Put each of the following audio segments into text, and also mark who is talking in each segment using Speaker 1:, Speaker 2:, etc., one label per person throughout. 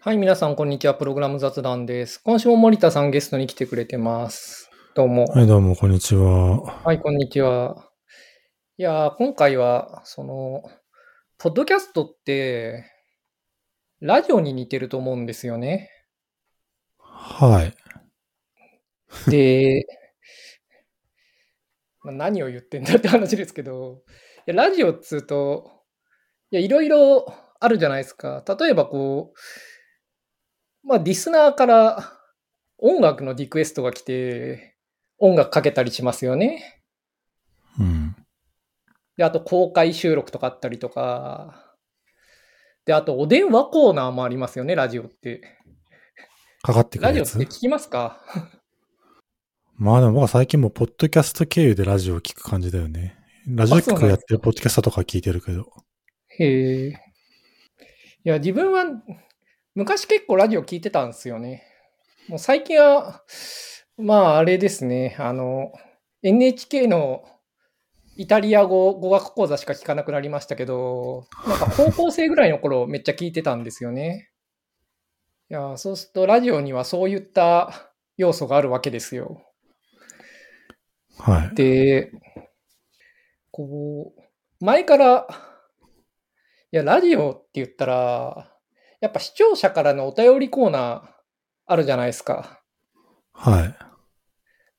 Speaker 1: はい、皆さん、こんにちは。プログラム雑談です。今週も森田さんゲストに来てくれてます。どうも。
Speaker 2: はい、どうも、こんにちは。
Speaker 1: はい、こんにちは。いやー、今回は、その、ポッドキャストって、ラジオに似てると思うんですよね。
Speaker 2: はい。
Speaker 1: で、まあ何を言ってんだって話ですけど、いやラジオっつうと、いや、いろいろあるじゃないですか。例えばこう、まあ、リスナーから音楽のリクエストが来て、音楽かけたりしますよね。
Speaker 2: うん。
Speaker 1: で、あと公開収録とかあったりとか、で、あとお電話コーナーもありますよね、ラジオって。
Speaker 2: かかってく
Speaker 1: ラ
Speaker 2: るやつ？
Speaker 1: ジオって聞きますか？
Speaker 2: まあでも僕は最近もうポッドキャスト経由でラジオを聞く感じだよね。ラジオ局やってるポッドキャストとか聞いてるけど。
Speaker 1: へえ。いや、自分は昔結構ラジオ聞いてたんですよね。もう最近は、まああれですね、あの、NHK のイタリア語語学講座しか聞かなくなりましたけど、なんか高校生ぐらいの頃めっちゃ聞いてたんですよね。いや、そうするとラジオにはそういった要素があるわけですよ。
Speaker 2: はい。
Speaker 1: で、こう、前から、いや、ラジオって言ったら、やっぱ視聴者からのお便りコーナーあるじゃないですか。
Speaker 2: はい。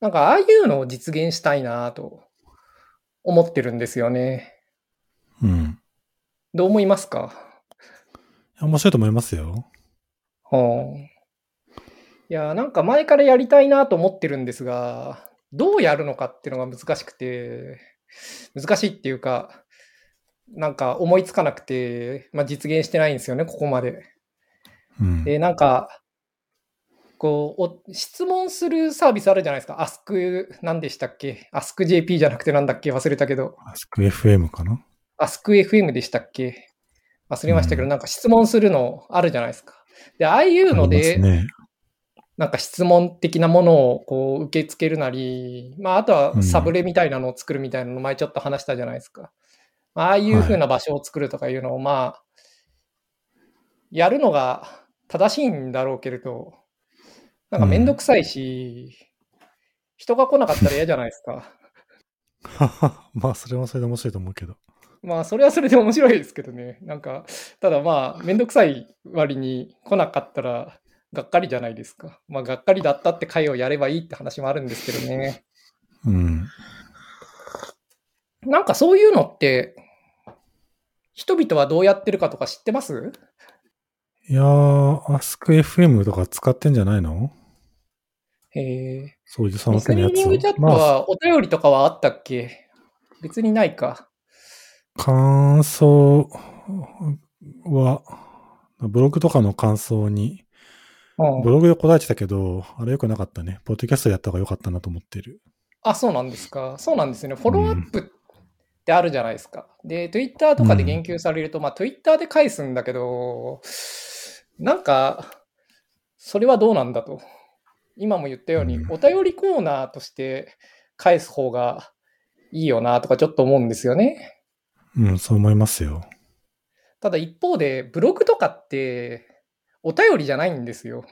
Speaker 1: なんか、ああいうのを実現したいなと思ってるんですよね。
Speaker 2: うん。
Speaker 1: どう思いますか？
Speaker 2: 面白いと思いますよ。
Speaker 1: うん。いや、なんか前からやりたいなと思ってるんですが、どうやるのかっていうのが難しくて、難しいっていうか、なんか思いつかなくて、まあ、実現してないんですよね、ここまで。
Speaker 2: うん。
Speaker 1: で、なんか、こう、お質問するサービスあるじゃないですか。アスク、何でしたっけ？アスク JP じゃなくてなんだっけ？忘れたけど。
Speaker 2: アスク FM かな？
Speaker 1: アスク FM でしたっけ？忘れましたけど、
Speaker 2: うん
Speaker 1: なんか質問するのあるじゃないですか。で、ああいうので、
Speaker 2: ね。
Speaker 1: なんか質問的なものをこう受け付けるなり、まあ、あとはサブレみたいなのを作るみたいなの前ちょっと話したじゃないですか。まあああいう風な場所を作るとかいうのを、まあ、やるのが正しいんだろうけれど、なんかめんどくさいし、人が来なかったら嫌じゃないですか。
Speaker 2: まあ、それはそれで面白いと思うけど。
Speaker 1: まあ、それはそれで面白いですけどね。なんか、ただまあ、めんどくさい割に来なかったら、がっかりじゃないですか。まあ、がっかりだったって会をやればいいって話もあるんですけどね。
Speaker 2: うん。
Speaker 1: なんかそういうのって、人々はどうやってるかとか知ってます？
Speaker 2: いやー、アスク FM とか使ってんじゃないの？
Speaker 1: へえ。
Speaker 2: そういうそ
Speaker 1: リスニ
Speaker 2: の手のやつ
Speaker 1: ングチャット
Speaker 2: まあ、
Speaker 1: はお便りとかはあったっけ？別にないか。
Speaker 2: 感想は、ブログとかの感想に、
Speaker 1: うん
Speaker 2: ブログで答えてたけど、あれ良くなかったね。ポッドキャストでやった方が良かったなと思ってる。
Speaker 1: あ、そうなんですか。そうなんですよね。フォローアップってあるじゃないですか。で、Twitter とかで言及されると、まあ Twitter で返すんだけど、なんか、それはどうなんだと。今も言ったように、
Speaker 2: うん
Speaker 1: お便りコーナーとして返す方がいいよなとかちょっと思うんですよね。
Speaker 2: うん、そう思いますよ。
Speaker 1: ただ一方で、ブログとかってお便りじゃないんですよ。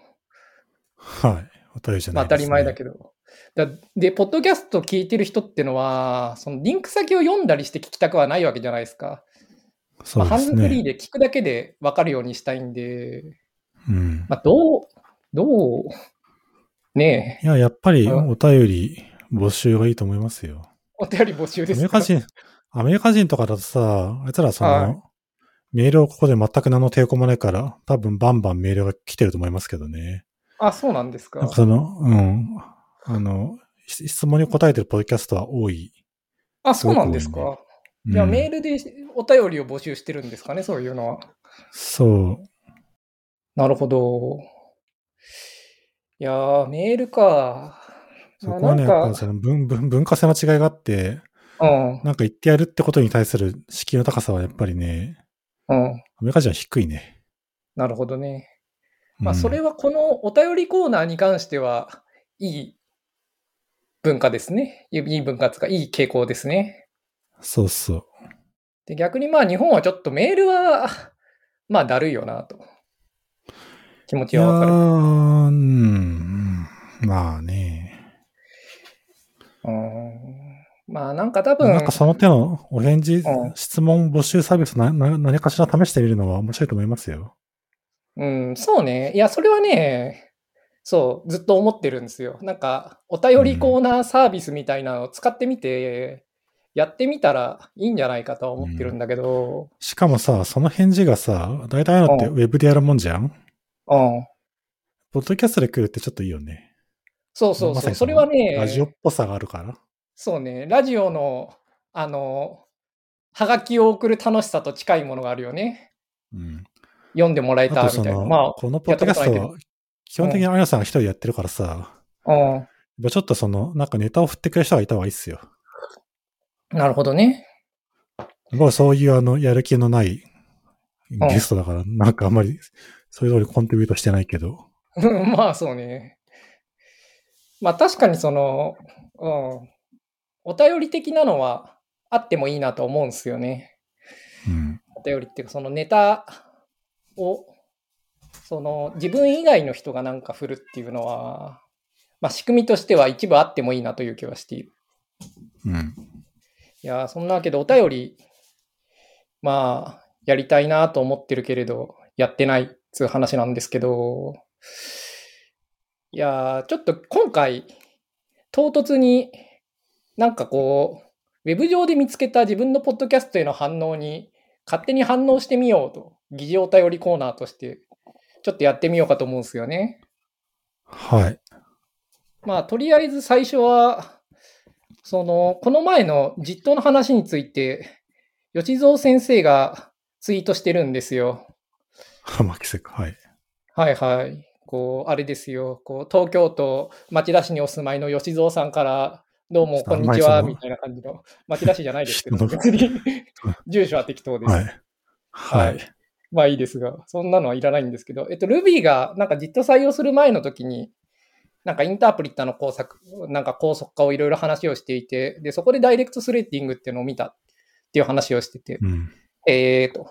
Speaker 2: はい。お便りじゃ
Speaker 1: まあ当た
Speaker 2: ないです、ね。
Speaker 1: り前だけど。だで、ポッドキャスト聞いてる人ってのは、そのリンク先を読んだりして聞きたくはないわけじゃないですか。
Speaker 2: そ
Speaker 1: まあ、ハン
Speaker 2: うですね。
Speaker 1: ズフリーで聞くだけで分かるようにしたいんで、
Speaker 2: うん。
Speaker 1: まあ、どう、どう、ねえ、
Speaker 2: いや、やっぱり
Speaker 1: うん
Speaker 2: お便り募集がいいと思いますよ。
Speaker 1: お便り募集
Speaker 2: ア
Speaker 1: ですか？
Speaker 2: メリカ人、アメリカ人とかだとさ、あいつらその、
Speaker 1: はい
Speaker 2: メールをここで全く何の抵抗もないから、多分バンバンメールが来てると思いますけどね。
Speaker 1: あ、そうなんですか
Speaker 2: なんか。その、うん。あの、し質問に答えてるポッドキャストは多い。
Speaker 1: あ、そうなんですか？
Speaker 2: すごく
Speaker 1: じゃあ
Speaker 2: うん
Speaker 1: メールでお便りを募集してるんですかね、そういうのは。
Speaker 2: そう。
Speaker 1: なるほど。いやー、メールか。
Speaker 2: そこはね、
Speaker 1: まあなんか
Speaker 2: やっぱその文文文化性の違いがあって、
Speaker 1: うん、
Speaker 2: なんか言ってやるってことに対する敷居の高さはやっぱりね、
Speaker 1: うん。
Speaker 2: アメリカ人は低いね。
Speaker 1: なるほどね。まあ、
Speaker 2: うん
Speaker 1: それはこのお便りコーナーに関しては、いい文化ですね。いい文化つか、いい傾向ですね。
Speaker 2: そうそう。
Speaker 1: で、逆にまあ日本はちょっとメールは、まあだるいよなと。気持ちはわかる。
Speaker 2: うん、まあね。
Speaker 1: うん。まあなんか多分。
Speaker 2: なんかその手のお返事、質問募集サービスな何かしら試してみるのは面白いと思いますよ。
Speaker 1: うん、そうね。いや、それはね、そう、ずっと思ってるんですよ。なんか、お便りコーナーサービスみたいなのを使ってみて、やってみたらいいんじゃないかとは思ってるんだけど。うん、
Speaker 2: しかもさ、その返事がさ、大体のってウェブでやるもんじゃん？うん。ポッドキャストで来るってちょっといいよね。
Speaker 1: そうそうそう。ま、それはね。
Speaker 2: ラジオっぽさがあるから。
Speaker 1: そうね。ラジオの、あの、はがきを送る楽しさと近いものがあるよね。うん。読んでもらえたみたいな。まあ、
Speaker 2: このポッドキャストは基本的にあやさんが一人でやってるからさ、うん。ちょっとその、なんかネタを振ってくれる人がいた方がいいっすよ。
Speaker 1: なるほどね。
Speaker 2: 僕そういうあの、やる気のないゲストだから、なんかあんまり、そういう通りコントリビュートしてないけど。
Speaker 1: まあそうね。まあ確かにその、うん。お便り的なのはあってもいいなと思うんですよね。うん。お便りっていうか、そのネタをその自分以外の人がなんか振るっていうのは、まあ、仕組みとしては一部あってもいいなという気はしている。うん。いや、そんなわけでお便り、まあ、やりたいなと思ってるけれど、やってないっつう話なんですけど、いや、ちょっと今回、唐突になんかこう、ウェブ上で見つけた自分のポッドキャストへの反応に勝手に反応してみようと、議事お便りコーナーとしてちょっとやってみようかと思うんですよね。
Speaker 2: はい。
Speaker 1: まあ、とりあえず最初は、その、この前の実装の話について、吉蔵先生がツイートしてるんですよ。
Speaker 2: 浜木か、はい。
Speaker 1: はいはい。こう、あれですよ。こう、東京都町田市にお住まいの吉蔵さんから、どうも、こんにちは、みたいな感じの、町田市じゃないですけど、別に 住所は適当です。はい。はい。まあいいですが、そんなのはいらないんですけど、えっと、Ruby がなんかじっと採用する前の時に、なんかインタープリッターの工作、なんか高速化をいろいろ話をしていて、で、そこでダイレクトスレーティングっていうのを見たっていう話をしてて、うん、ええー、と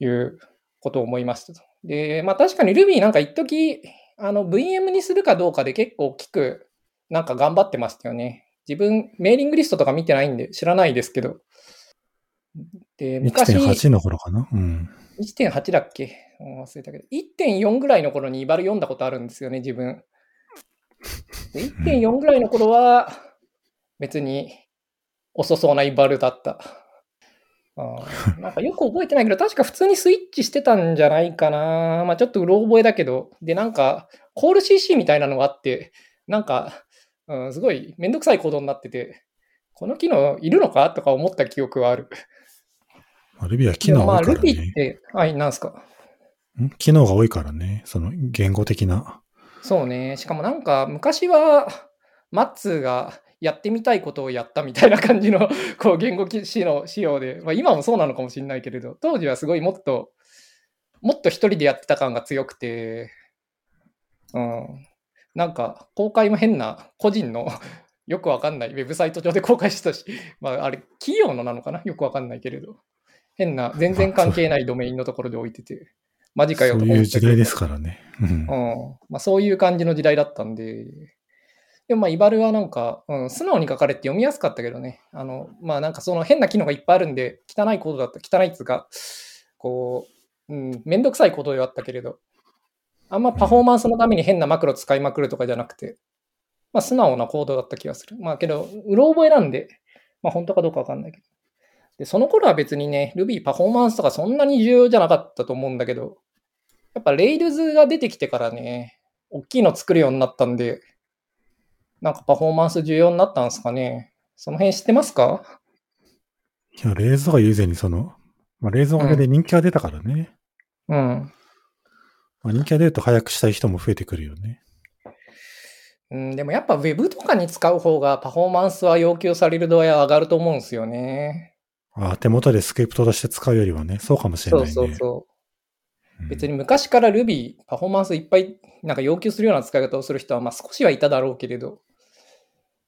Speaker 1: いうことを思いましたと。で、まあ確かに Ruby なんか一時あの VM にするかどうかで結構大きくなんか頑張ってましたよね。自分、メーリングリストとか見てないんで知らないですけど、
Speaker 2: で、昔。1.8の頃かな？うん。
Speaker 1: 1.8だっけ？忘れたけど、1.4ぐらいの頃にイバル読んだことあるんですよね、自分。1.4ぐらいの頃は、別に遅そうなイバルだった。あなんかよく覚えてないけど、確か普通にスイッチしてたんじゃないかな。まあちょっとうろ覚えだけど。で、なんか、コール CC みたいなのがあって、なんか、うん、すごいめんどくさいコードになってて、この機能いるのか？とか思った記憶はある。
Speaker 2: ルビーは機能が多いからね。まあ、ルビ
Speaker 1: ーって、はい、なんすか？
Speaker 2: ん？機能が多いからね。その言語的な。
Speaker 1: そうね。しかもなんか昔は、マッツーがやってみたいことをやったみたいな感じの こう言語仕の仕様で、まあ、今もそうなのかもしれないけれど、当時はすごいもっと、もっと一人でやってた感が強くて、うん。なんか公開も変な個人の よくわかんないウェブサイト上で公開したし、まああれ企業のなのかな？よくわかんないけれど。変な、全然関係ないドメインのところで置いてて、マジかよ
Speaker 2: と思そういう時代ですからね。
Speaker 1: うん。まあ、そういう感じの時代だったんで、でもまあ、イバルはなんか、うん、素直に書かれて読みやすかったけどね。あの、まあなんかその変な機能がいっぱいあるんで、汚いコードだった、汚いっつうか、こう、うん、めんどくさいコードではあったけれど、あんまパフォーマンスのために変なマクロ使いまくるとかじゃなくて、まあ素直なコードだった気がする。まあけど、うろ覚えなんで、まあ本当かどうかわかんないけど。で、その頃は別にね、Ruby パフォーマンスとかそんなに重要じゃなかったと思うんだけど、やっぱ Rails が出てきてからね、大きいの作るようになったんで、なんかパフォーマンス重要になったんですかね。その辺知ってますか？
Speaker 2: いや、レーズが以前にその、まあ、レーズのおかげで人気が出たからね。
Speaker 1: うん。
Speaker 2: まあ、人気が出ると早くしたい人も増えてくるよね。
Speaker 1: うん、でもやっぱ Web とかに使う方がパフォーマンスは要求される度合いは上がると思うんですよね。
Speaker 2: あ手元でスクリプトとして使うよりはね、そうかもしれないね。
Speaker 1: そうそうそう。別に昔から Ruby、パフォーマンスいっぱいなんか要求するような使い方をする人はまあ少しはいただろうけれど、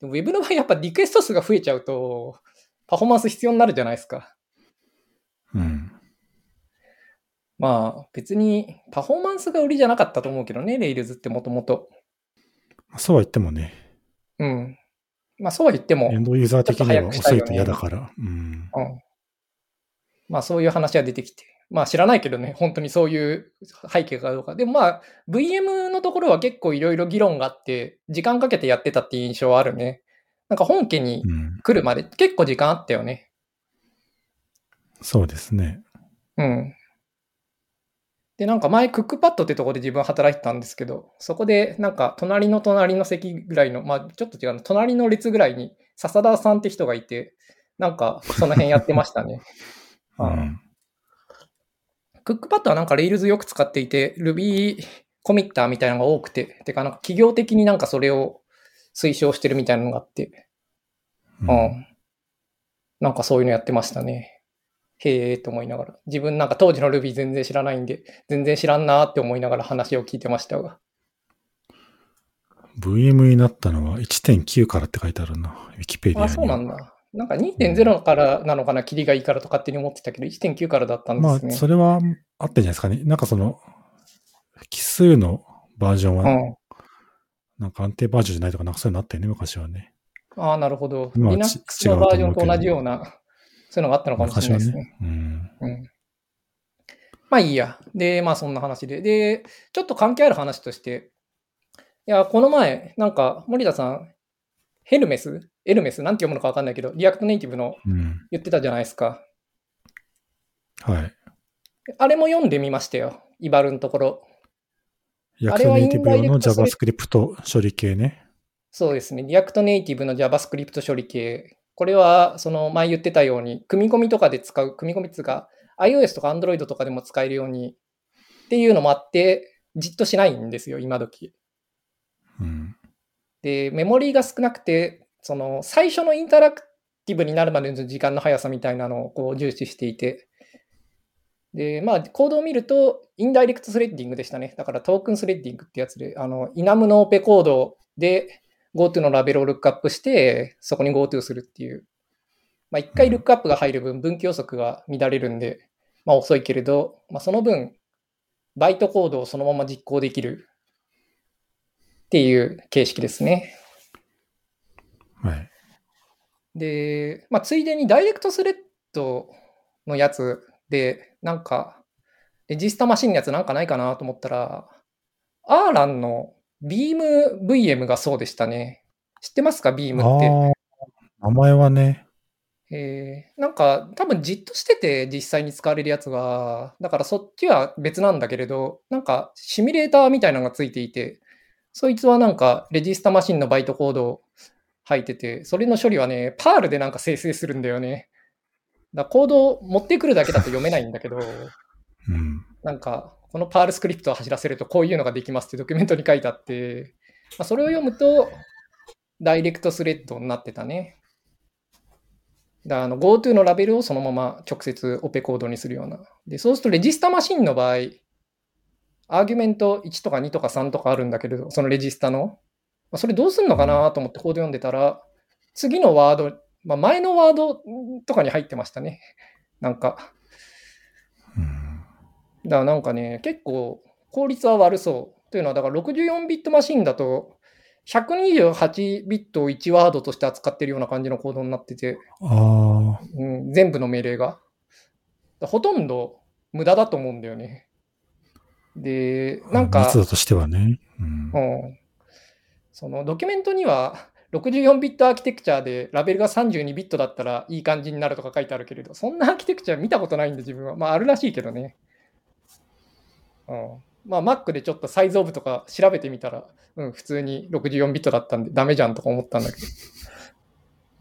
Speaker 1: でも Web の場合やっぱリクエスト数が増えちゃうと、パフォーマンス必要になるじゃないですか。
Speaker 2: うん。
Speaker 1: まあ別にパフォーマンスが売りじゃなかったと思うけどね、レイルズってもともと。
Speaker 2: そうは言ってもね。
Speaker 1: うん。まあそうは言っても、
Speaker 2: エンドユーザー的には遅いと嫌だから。うん。
Speaker 1: うん。まあそういう話は出てきて。まあ知らないけどね、本当にそういう背景かどうか。でもまあ VM のところは結構いろいろ議論があって、時間かけてやってたっていう印象はあるね。なんか本家に
Speaker 2: うん。
Speaker 1: 来るまで結構時間あったよね。
Speaker 2: そうですね。
Speaker 1: うん。で、なんか前クックパッドってとこで自分働いてたんですけど、そこでなんか隣の隣の席ぐらいの、まあちょっと違うな、隣の列ぐらいに笹田さんって人がいて、なんかその辺やってましたね。
Speaker 2: うん。
Speaker 1: クックパッドはなんか Rails よく使っていて、Ruby コミッターみたいなのが多くて、てかなんか企業的になんかそれを推奨してるみたいなのがあって、
Speaker 2: うん
Speaker 1: うん。なんかそういうのやってましたね。へえーと思いながら。自分なんか当時の Ruby 全然知らないんで、全然知らんなーって思いながら話を聞いてましたが。
Speaker 2: VM になったのは1.9からって書いてあるな。ウィキペディアに。
Speaker 1: あ、そうなんだ。なんか2.0からなのかな、キリがいいからと勝手に思ってたけど、1.9からだったんで
Speaker 2: まあ
Speaker 1: す、ね。
Speaker 2: それはあってんじゃないですかね。なんかその、奇数のバージョンは、
Speaker 1: うん。
Speaker 2: なんか安定バージョンじゃないとか、なんかそういうのあったよね、昔はね。
Speaker 1: ああ、なるほど。
Speaker 2: まあ
Speaker 1: Linux
Speaker 2: ち
Speaker 1: のバージョンと同じような、そういうのがあったのかもしれないですね。
Speaker 2: ね。うん。
Speaker 1: うん。まあいいや。で、まあそんな話で。で、ちょっと関係ある話として、いや、この前、なんか、森田さん、ヘルメス Hermes なんて読むのかわかんないけど、 React Native の
Speaker 2: うん。
Speaker 1: 言ってたじゃないですか。
Speaker 2: はい。
Speaker 1: あれも読んでみましたよ。 eval のところ。
Speaker 2: React Native 用の JavaScript 処理系ね。
Speaker 1: そうですね。 React Native の JavaScript 処理系。これは、その前言ってたように、組み込みとかで使う、組み込みっていうか、iOS とか Android とかでも使えるようにっていうのもあって、 JIT しないんですよ、今時。
Speaker 2: うん。
Speaker 1: で、メモリーが少なくて、その最初のインタラクティブになるまでの時間の速さみたいなのをこう重視していて、で、まあ、コードを見ると、インダイレクトスレッディングでしたね。だからトークンスレッディングってやつで、あの、イナムのオペコードで GoTo のラベルをルックアップして、そこに GoTo するっていう。まあ、一回ルックアップが入る分、分岐予測が乱れるんで、まあ遅いけれど、まあ、その分、バイトコードをそのまま実行できるっていう形式ですね。
Speaker 2: はい。
Speaker 1: で、まあ、ついでにダイレクトスレッドのやつで、なんか、レジスタマシンのやつなんかないかなと思ったら、アーランの BeamVM がそうでしたね。知ってますか ?Beam って。
Speaker 2: ああ、名前はね。
Speaker 1: えーなんか多分じっとしてて実際に使われるやつは、だからそっちは別なんだけれど、なんかシミュレーターみたいなのがついていて、そいつはなんかレジスタマシンのバイトコードを入ってて、それの処理はね、 Perl でなんか生成するんだよね。だコードを持ってくるだけだと読めないんだけど、
Speaker 2: うん。
Speaker 1: なんかこの Perl スクリプトを走らせるとこういうのができますってドキュメントに書いてあって、まあ、それを読むとダイレクトスレッドになってたね。だあの GoTo のラベルをそのまま直接オペコードにするような。で、そうするとレジスタマシンの場合、 argument 1とか2とか3とかあるんだけれど、そのレジスタの。まあそれどうすんのかなと思ってコード読んでたら、次のワード、まあ、前のワードとかに入ってましたね。なんか。だからなんかね、結構効率は悪そう。というのは、だから64ビットマシンだと、128ビットを1ワードとして扱ってるような感じのコードになってて、
Speaker 2: ああ、
Speaker 1: うん、全部の命令が。ほとんど無駄だと思うんだよね。で、なんか、
Speaker 2: 密度としてはね。うん。
Speaker 1: うん、そのドキュメントには64ビットアーキテクチャでラベルが32ビットだったらいい感じになるとか書いてあるけれど、そんなアーキテクチャ見たことないんで自分は。まああるらしいけどね。うん、まあ Mac でちょっとサイズオブとか調べてみたら、うん、普通に64ビットだったんでダメじゃんとか思ったんだけど。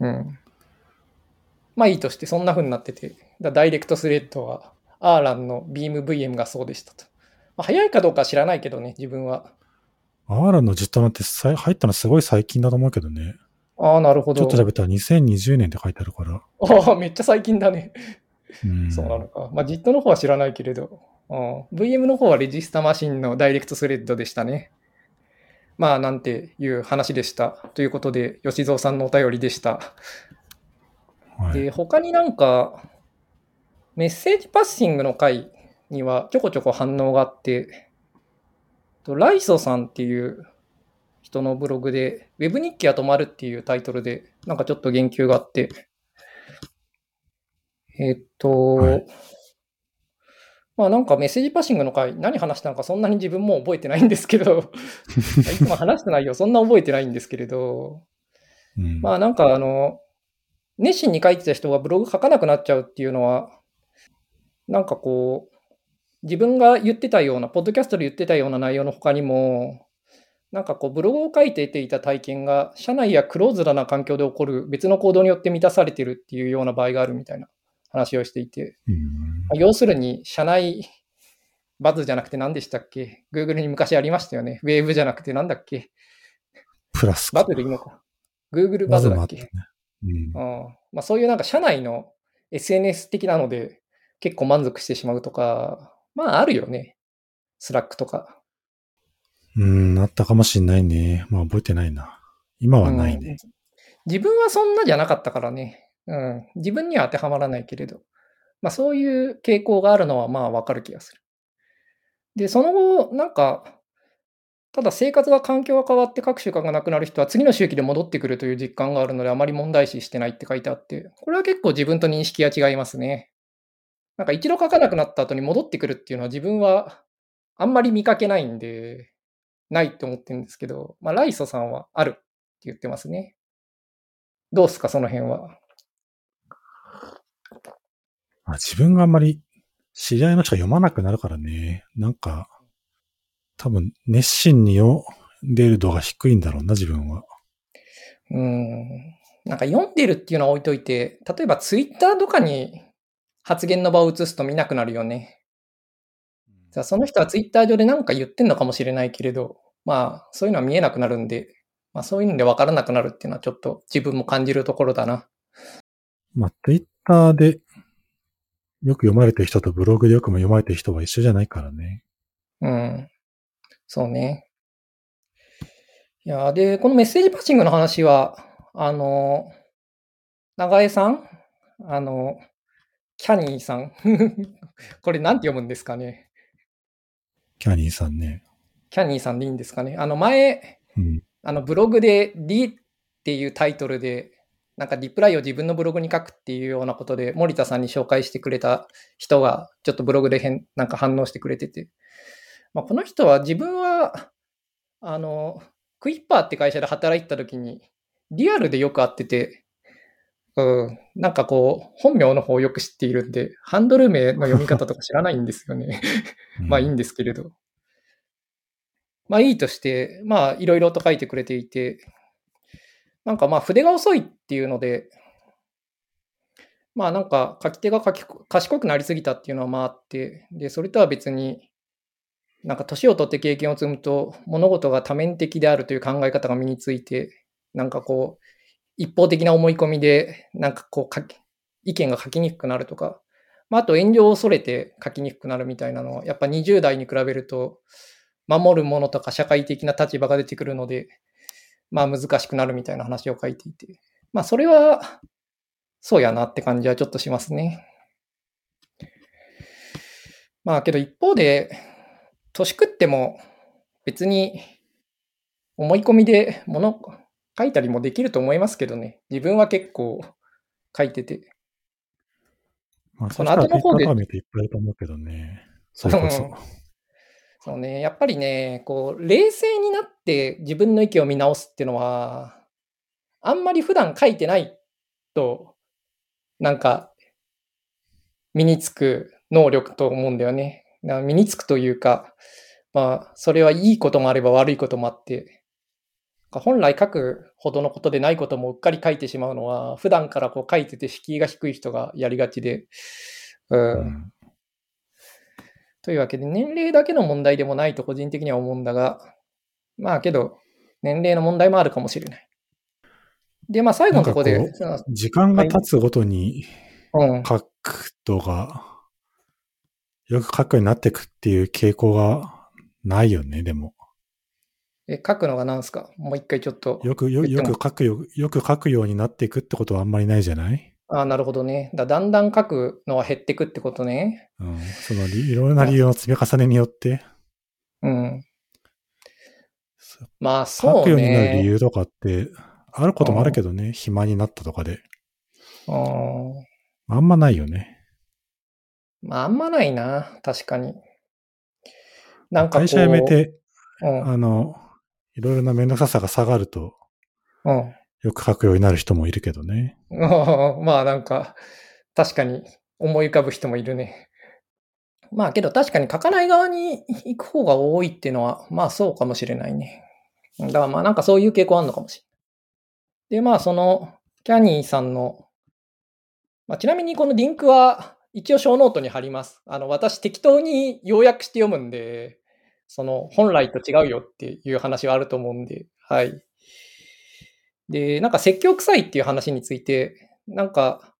Speaker 1: うん。まあいいとしてそんな風になってて、だダイレクトスレッドは a ーランの BeamVM がそうでしたと。まあ、早いかどうかは知らないけどね、自分は。
Speaker 2: アーランの実態なんて入ったのすごい最近だと思うけどね。
Speaker 1: ああ、なるほど。
Speaker 2: ちょっと調べたら2020年って書いてあるから。
Speaker 1: ああ、めっちゃ最近だね。
Speaker 2: うん。
Speaker 1: そうなのか。まあ、JIT の方は知らないけれど、うん VM の方はレジスタマシンのダイレクトスレッドでしたね。まあ、なんていう話でした。ということで、吉蔵さんのお便りでした。
Speaker 2: はい。
Speaker 1: で、他になんか、メッセージパッシングの回にはちょこちょこ反応があって、とライソさんっていう人のブログで、ウェブ日記は止まるっていうタイトルで、なんかちょっと言及があって、えっと、
Speaker 2: はい
Speaker 1: まあなんかメッセージパッシングの回、何話したのかそんなに自分も覚えてないんですけど、いつも話した内容そんな覚えてないんですけれど、
Speaker 2: うん。
Speaker 1: まあなんかあの、熱心に書いてた人がブログ書かなくなっちゃうっていうのは、なんかこう、自分が言ってたような、ポッドキャストで言ってたような内容の他にも、なんかこう、ブログを書いていた体験が、社内やクローズドな環境で起こる別の行動によって満たされてるっていうような場合があるみたいな話をしていて、要するに、社内バズじゃなくて何でしたっけ ?Google に昔ありましたよね。ウェーブじゃなくて何だっけ？
Speaker 2: プラス
Speaker 1: バズでいいのか ?Google バズだっけ？
Speaker 2: うん
Speaker 1: まあ、そういうなんか社内の SNS 的なので結構満足してしまうとか、まああるよね。 Slack とか。
Speaker 2: うん、あったかもしんないね。まあ覚えてないな。今はないね。
Speaker 1: うん自分はそんなじゃなかったからね。うん。自分には当てはまらないけれど。まあそういう傾向があるのはまあわかる気がする。で、その後、なんか、ただ生活が環境が変わって各習慣がなくなる人は次の周期で戻ってくるという実感があるのであまり問題視してないって書いてあって、これは結構自分と認識が違いますね。なんか一度書かなくなった後に戻ってくるっていうのは自分はあんまり見かけないんで、ないって思ってるんですけど、まあライソさんはあるって言ってますね。どうすか、その辺は。
Speaker 2: まあ、自分があんまり知り合いの人が読まなくなるからね。なんか、多分熱心に読んでいる度が低いんだろうな、自分は。
Speaker 1: うん。なんか読んでるっていうのは置いといて、例えばツイッターとかに発言の場を移すと見なくなるよね。じゃあその人はツイッター上で何か言ってんのかもしれないけれど、まあそういうのは見えなくなるんで、まあそういうので分からなくなるっていうのはちょっと自分も感じるところだな。
Speaker 2: まあ、ツイッターでよく読まれてる人とブログでよくも読まれてる人は一緒じゃないからね。
Speaker 1: うん。そうね。いや、で、このメッセージパッチングの話は、あの、長江さん？あの、キャニーさん？これなんて読むんですかね？
Speaker 2: キャニーさんね。
Speaker 1: キャニーさんでいいんですかね？あの前、
Speaker 2: うん。
Speaker 1: あのブログで D っていうタイトルで、なんかリプライを自分のブログに書くっていうようなことで、森田さんに紹介してくれた人が、ちょっとブログで変なんか反応してくれてて、まあ、この人は自分は、あの、クイッパーって会社で働いてた時に、リアルでよく会ってて、うん、なんかこう、本名の方をよく知っているんで、ハンドル名の読み方とか知らないんですよね。まあいいんですけれど。まあいいとして、まあいろいろと書いてくれていて、なんかまあ筆が遅いっていうので、まあなんか書き手が書き賢くなりすぎたっていうのはまああって、で、それとは別に、なんか年を取って経験を積むと物事が多面的であるという考え方が身について、なんかこう、一方的な思い込みで、なんかこう書き、意見が書きにくくなるとか、まあ、あと炎上を恐れて書きにくくなるみたいなのは、やっぱ20代に比べると、守るものとか社会的な立場が出てくるので、まあ難しくなるみたいな話を書いていて、まあそれは、そうやなって感じはちょっとしますね。まあけど一方で、年食っても別に思い込みで物書いたりもできると思いますけどね。自分は結構書いてて。
Speaker 2: まあ、
Speaker 1: その後の方で
Speaker 2: いっぱいいると思うけどね。それこそ。
Speaker 1: そうね、やっぱりね、こう、冷静になって自分の意見を見直すっていうのは、あんまり普段書いてないと、なんか、身につく能力と思うんだよね。だから身につくというか、まあ、それはいいこともあれば悪いこともあって、本来書くほどのことでないこともうっかり書いてしまうのは、普段からこう書いてて敷居が低い人がやりがちで、うん。
Speaker 2: うん。
Speaker 1: というわけで、年齢だけの問題でもないと個人的には思うんだが、まあけど、年齢の問題もあるかもしれない。で、まあ最後のところで、
Speaker 2: 時間が経つごとに
Speaker 1: うん、
Speaker 2: 書くとが、よく書くようになっていくっていう傾向がないよね、でも。
Speaker 1: え書くのが何すか？もう一回ちょっと。
Speaker 2: よく、よよく書くよ、よく書くようになっていくってことはあんまりないじゃない？
Speaker 1: ああ、なるほどね。だだんだん書くのは減ってくってことね。
Speaker 2: うん。そのりいろんな理由の積み重ねによって、
Speaker 1: うん。まあ、そう
Speaker 2: 書くようになる理
Speaker 1: ね。
Speaker 2: 由とかって、あることもあるけどね、暇になったとかで。
Speaker 1: うん。
Speaker 2: あんまないよね。
Speaker 1: まあ、あんまないな。確かに。なんか。
Speaker 2: 会社辞めて、
Speaker 1: うん。
Speaker 2: あの、いろいろなめんどくささが下がると、
Speaker 1: うん。
Speaker 2: よく書くようになる人もいるけどね。
Speaker 1: まあなんか、確かに思い浮かぶ人もいるね。まあけど確かに書かない側に行く方が多いっていうのは、まあそうかもしれないね。だからまあなんかそういう傾向あるのかもしれない。でまあその、キャニーさんの、まあ、ちなみにこのリンクは一応ショーノートに貼ります。あの私適当に要約して読むんで、その本来と違うよっていう話はあると思うんで、はい。で、なんか説教臭いっていう話について、なんか、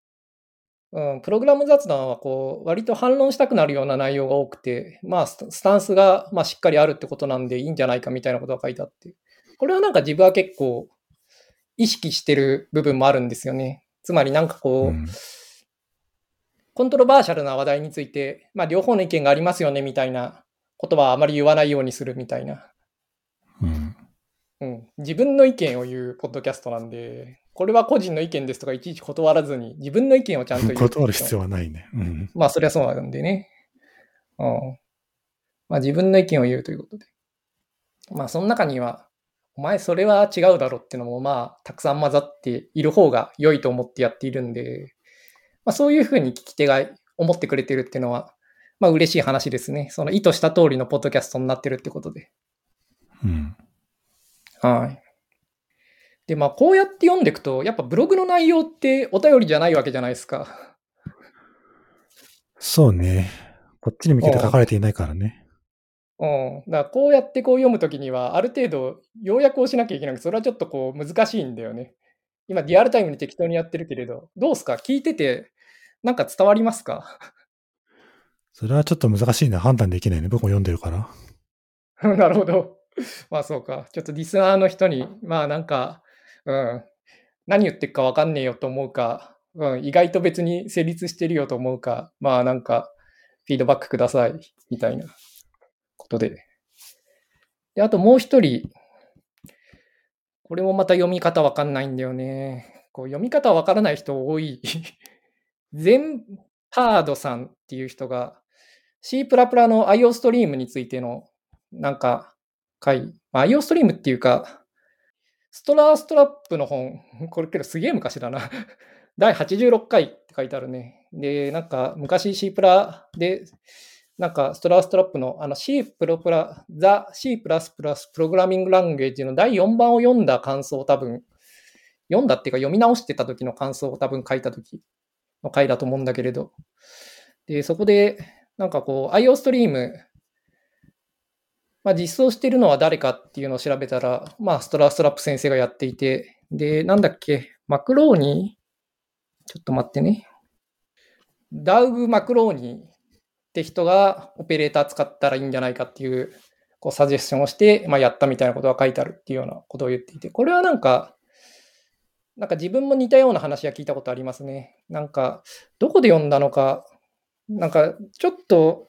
Speaker 1: うん、プログラム雑談はこう、割と反論したくなるような内容が多くて、まあ、スタンスが、まあ、しっかりあるってことなんでいいんじゃないかみたいなことが書いてあって、これはなんか自分は結構意識してる部分もあるんですよね。つまりなんかこう、
Speaker 2: うん。
Speaker 1: コントロバーシャルな話題について、まあ、両方の意見がありますよねみたいなことはあまり言わないようにするみたいな。
Speaker 2: うん。
Speaker 1: うん、自分の意見を言うポッドキャストなんで、これは個人の意見ですとかいちいち断らずに、自分の意見をちゃんと言う。
Speaker 2: 断る必要はないね。うん。
Speaker 1: まあ、そりゃそうなんでね。うん。まあ、自分の意見を言うということで。まあ、その中には、お前それは違うだろってのも、まあ、たくさん混ざっている方が良いと思ってやっているんで、まあ、そういうふうに聞き手が思ってくれてるっていうのは、まあ、嬉しい話ですね。その意図した通りのポッドキャストになってるってことで。
Speaker 2: うん。
Speaker 1: はい。で、まあ、こうやって読んでいくと、やっぱブログの内容ってお便りじゃないわけじゃないですか。
Speaker 2: そうね。こっちに向けて書かれていないからね。
Speaker 1: うん。だからこうやってこう読むときには、ある程度要約をしなきゃいけないそれはちょっとこう難しいんだよね。今、リアルタイムに適当にやってるけれど、どうすか？聞いてて、なんか伝わりますか？
Speaker 2: それはちょっと難しいな。判断できないね。僕も読んでるから。
Speaker 1: なるほど。まあそうか。ちょっとリスナーの人に、まあなんか、うん、何言ってるかわかんねえよと思うか、うん、意外と別に成立してるよと思うか、まあなんか、フィードバックください、みたいなことで。で、あともう一人、これもまた読み方わかんないんだよね。こう読み方わからない人多い。ゼンハードさんっていう人が C++ の IO ストリームについてのなんか回、まあ、IO ストリームっていうか、ストラーストラップの本、これけどすげえ昔だな。第86回って書いてあるね。で、なんか昔 C プラで、なんかストラーストラップのあの C プロプラ、ザ C++ プラスプラスプログラミングランゲージの第4番を読んだ感想を多分、読んだっていうか読み直してた時の感想を多分書いた時の回だと思うんだけれど。で、そこで、なんかこう、IO ストリーム、まあ、実装してるのは誰かっていうのを調べたら、まあ、ストラストラップ先生がやっていて、で、なんだっけ、マクローニー？ちょっと待ってね。ダウグ・マクローニーって人がオペレーター使ったらいいんじゃないかっていう、こう、サジェスションをして、まあ、やったみたいなことが書いてあるっていうようなことを言っていて、これはなんか、なんか自分も似たような話は聞いたことありますね。なんか、どこで読んだのか、なんか、ちょっと、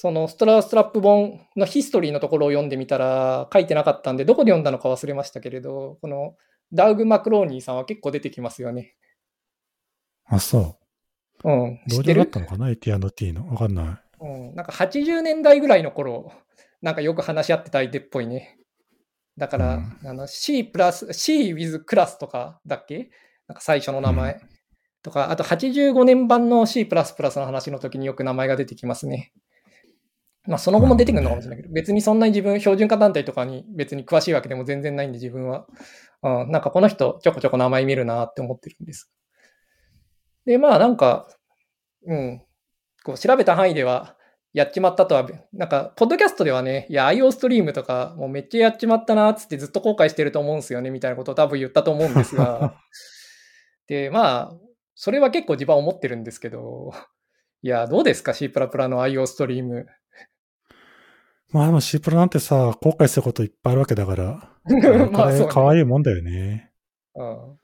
Speaker 1: そのストラーストラップ本のヒストリーのところを読んでみたら書いてなかったんで、どこで読んだのか忘れましたけれど、このダウグ・マクローニーさんは結構出てきますよね。
Speaker 2: あ、そう。
Speaker 1: うん。知
Speaker 2: 同僚だったのかな ?AT&T の？わかんない。
Speaker 1: うん。なんか80年代ぐらいの頃、なんかよく話し合ってた相手っぽいね。だから、
Speaker 2: うん
Speaker 1: あの C プラス、C with クラスとかだっけ？なんか最初の名前。とか、あと85年版の C++ の話の時によく名前が出てきますね。まあ、その後も出てくるのかもしれないけど、別にそんなに自分、標準化団体とかに別に詳しいわけでも全然ないんで、自分は。うん、なんかこの人、ちょこちょこ名前見るなって思ってるんです。で、まあなんか、うん、こう調べた範囲では、やっちまったとは、なんか、ポッドキャストではね、いや、IO ストリームとか、もうめっちゃやっちまったな、つってずっと後悔してると思うんですよね、みたいなことを多分言ったと思うんですが、で、まあ、それは結構自分は思ってるんですけど、いや、どうですか ?C++ の IO ストリーム。
Speaker 2: まあでも C プロなんてさ、後悔することいっぱいあるわけだから、こ
Speaker 1: まあ、そう、
Speaker 2: れ可
Speaker 1: ね。
Speaker 2: 愛いもんだよね。
Speaker 1: うん。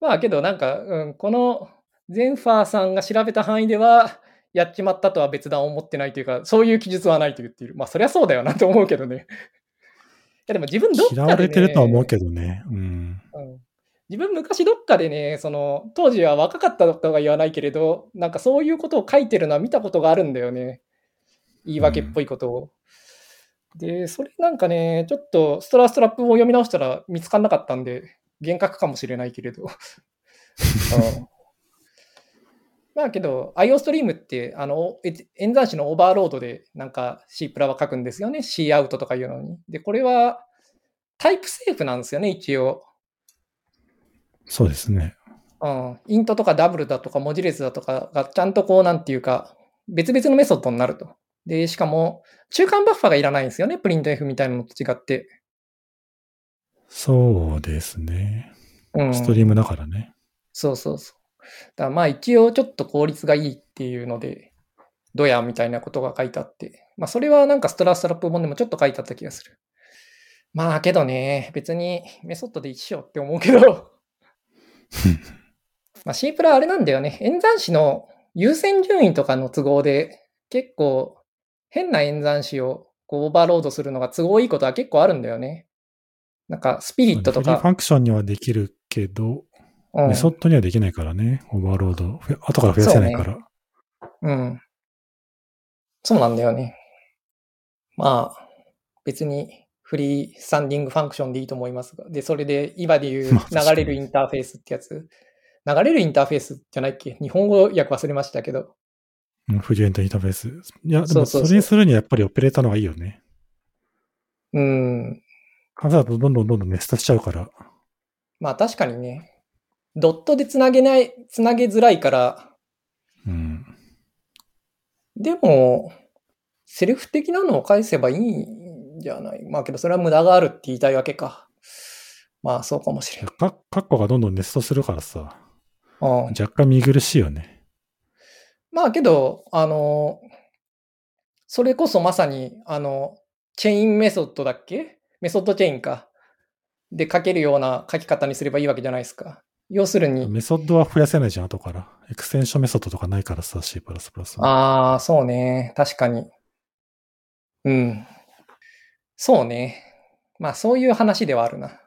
Speaker 1: まあけどなんか、うん、このゼンファーさんが調べた範囲では、やっちまったとは別段思ってないというか、そういう記述はないと言っている。まあそりゃそうだよなと思うけどね。いやでも自分どっかで、ね、
Speaker 2: 嫌われてるとは思うけどね。うん。うん
Speaker 1: 自分昔どっかでね、その、当時は若かったとは言わないけれど、なんかそういうことを書いてるのは見たことがあるんだよね。言い訳っぽいことを。うん、で、それなんかね、ちょっとストラストラップを読み直したら見つかんなかったんで、幻覚かもしれないけれど。うん、まあけど、IOStream って、あの、演算子のオーバーロードでなんか C プラは書くんですよね。C アウトとかいうのに。で、これはタイプセーフなんですよね、一応。
Speaker 2: そうですね。
Speaker 1: うん。イントとかダブルだとか文字列だとかがちゃんとこうなんていうか、別々のメソッドになると。で、しかも、中間バッファがいらないんですよね。プリント F みたいなのと違って。
Speaker 2: そうですね。うん。ストリームだからね。
Speaker 1: そうそうそう。だまあ一応ちょっと効率がいいっていうので、ドヤみたいなことが書いてあって。まあそれはなんかストラストラップ本でもちょっと書いてあった気がする。まあけどね、別にメソッドで一緒って思うけどまあ C プラあれなんだよね。演算子の優先順位とかの都合で結構変な演算子をこうオーバーロードするのが都合いいことは結構あるんだよね。なんか Spirit とか。
Speaker 2: ファンクションにはできるけど、うん、メソッドにはできないからね。オーバーロード。後から増やせないから。
Speaker 1: うね、うん。そうなんだよね。まあ、別に free standing function でいいと思いますが。で、それで、今で言う流れるインターフェースってやつ。流れるインターフェースじゃないっけ？日本語訳忘れましたけど。
Speaker 2: うん、フリーエンターインターフェース。いや、でもそれにするにはやっぱりオペレーターの方がいいよね。
Speaker 1: うん。
Speaker 2: 関数だとどんどんどんどんネストしちゃうから。
Speaker 1: まあ確かにね。ドットでつなげない、つなげづらいから。
Speaker 2: うん。
Speaker 1: でも、セルフ的なのを返せばいいじゃない。まあけどそれは無駄があるって言いたいわけか。まあそうかもしれん。
Speaker 2: カッコがどんどんネストするからさ。うん、若干見苦しいよね。
Speaker 1: まあけど、あの、それこそまさに、あの、 chain method だっけ？ method chain か。で書けるような書き方にすればいいわけじゃないですか。要するに。
Speaker 2: メソッドは増やせないじゃん、後から。 extension method とかないからさ、C++。
Speaker 1: ああ、そうね。確かに。うん。そうね。まあそういう話ではあるな。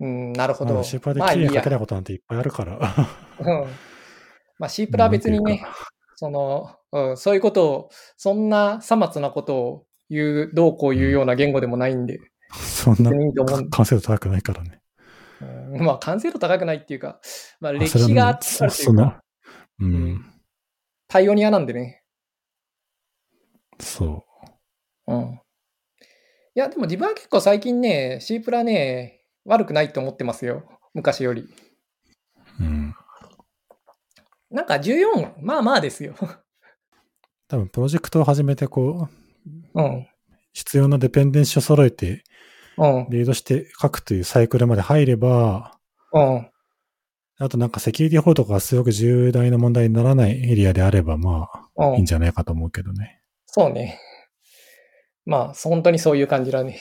Speaker 1: うん、なるほど。
Speaker 2: シープラで綺麗に書けないことなんていっぱいあるから。
Speaker 1: うん。まあシープラは別にね、その、うん、そういうことを、そんなさ末なことを言う、どうこう言うような言語でもないんで。
Speaker 2: そんな完成度高くないからね。
Speaker 1: うん、まあ完成度高くないっていうか、まあ歴史があるというか、
Speaker 2: うん。
Speaker 1: パイオニアなんでね。
Speaker 2: そ
Speaker 1: う。うん。いや、でも自分は結構最近ね、C プラね、悪くないと思ってますよ。昔より。
Speaker 2: うん。
Speaker 1: なんか14、まあまあですよ。
Speaker 2: 多分プロジェクトを始めてこ
Speaker 1: う、うん。
Speaker 2: 必要なデペンデンシを揃えて、
Speaker 1: うん。
Speaker 2: リードして書くというサイクルまで入れば、
Speaker 1: うん。
Speaker 2: あとなんかセキュリティ法とかがすごく重大な問題にならないエリアであれば、まあ、いいんじゃないかと思うけどね。
Speaker 1: そうね。まあ、本当にそういう感じだね。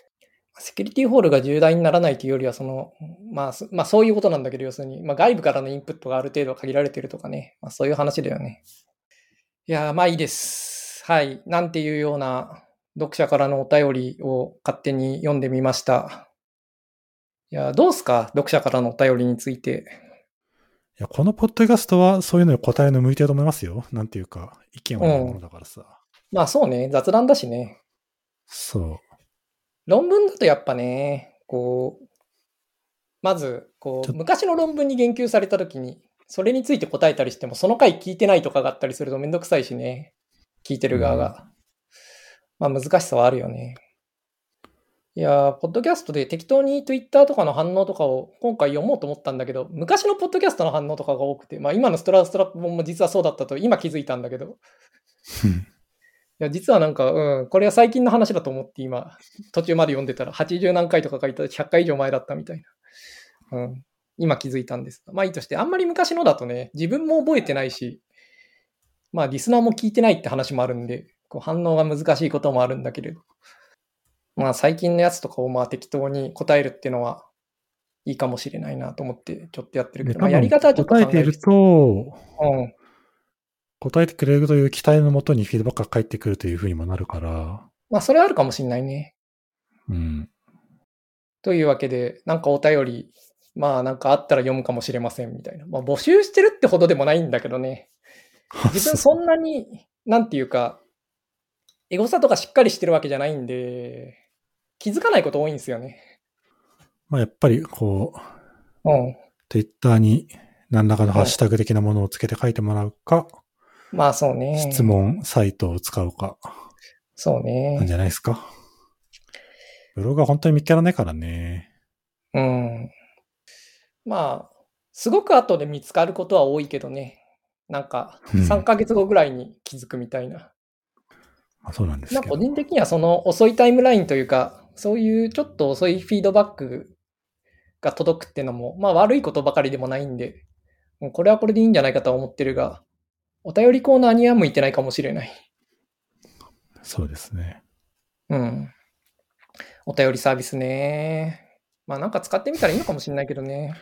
Speaker 1: セキュリティホールが重大にならないというよりは、その、まあ、まあ、そういうことなんだけど、要するに、まあ、外部からのインプットがある程度限られてるとかね。まあ、そういう話だよね。いや、まあいいです。はい。なんていうような読者からのお便りを勝手に読んでみました。いや、どうすか？読者からのお便りについて。
Speaker 2: いや、このポッドキャストはそういうのに答えの向いてると思いますよ。なんていうか、意見を言うものだからさ。うん、
Speaker 1: まあそうね、雑談だしね。
Speaker 2: そう。
Speaker 1: 論文だとやっぱね、こう、まず、こう、昔の論文に言及されたときに、それについて答えたりしても、その回聞いてないとかがあったりするとめんどくさいしね。聞いてる側が。うん、まあ難しさはあるよね。いやポッドキャストで適当に Twitter とかの反応とかを今回読もうと思ったんだけど、昔のポッドキャストの反応とかが多くて、まあ今のストラストラップ本も実はそうだったと今気づいたんだけど、や、実はなんか、うん、これは最近の話だと思って今、途中まで読んでたら80何回とか書いた100回以上前だったみたいな。うん。今気づいたんです。まあいいとして、あんまり昔のだとね、自分も覚えてないし、まあリスナーも聞いてないって話もあるんで、こう反応が難しいこともあるんだけれど。まあ最近のやつとかをまあ適当に答えるっていうのは、いいかもしれないなと思って、ちょっとやってるけど、まあ、やり方はちょっと考
Speaker 2: 答えていると、
Speaker 1: うん。
Speaker 2: 答えてくれるという期待のもとにフィードバックが返ってくるというふうにもなるから、
Speaker 1: まあ、それはあるかもしれないね。
Speaker 2: うん。
Speaker 1: というわけで、なんかお便り、まあなんかあったら読むかもしれませんみたいな。まあ募集してるってほどでもないんだけどね。自分そんなに、なんていうか、エゴサとかしっかりしてるわけじゃないんで、気づかないこと多いんですよね。
Speaker 2: まあやっぱりこう、
Speaker 1: うん。
Speaker 2: Twitter に何らかのハッシュタグ的なものをつけて書いてもらうか、
Speaker 1: まあそうね。
Speaker 2: 質。問サイトを使うか、
Speaker 1: そう
Speaker 2: なん
Speaker 1: ね。
Speaker 2: じゃないですか。ブログは本当に見つからないからね。
Speaker 1: うん。まあ、すごく後で見つかることは多いけどね。なんか、
Speaker 2: うん
Speaker 1: 3ヶ月後ぐらいに気づくみたいな。
Speaker 2: まあ、そうなんです
Speaker 1: 個。人的にはその遅いタイムラインというか、そういうちょっと遅いフィードバックが届くっていうのも、まあ悪いことばかりでもないんで、これはこれでいいんじゃないかとは思ってるが、お便りコーナーには向いてないかもしれない。
Speaker 2: そうですね。
Speaker 1: うん。お便りサービスね。まあなんか使ってみたらいいのかもしれないけどね。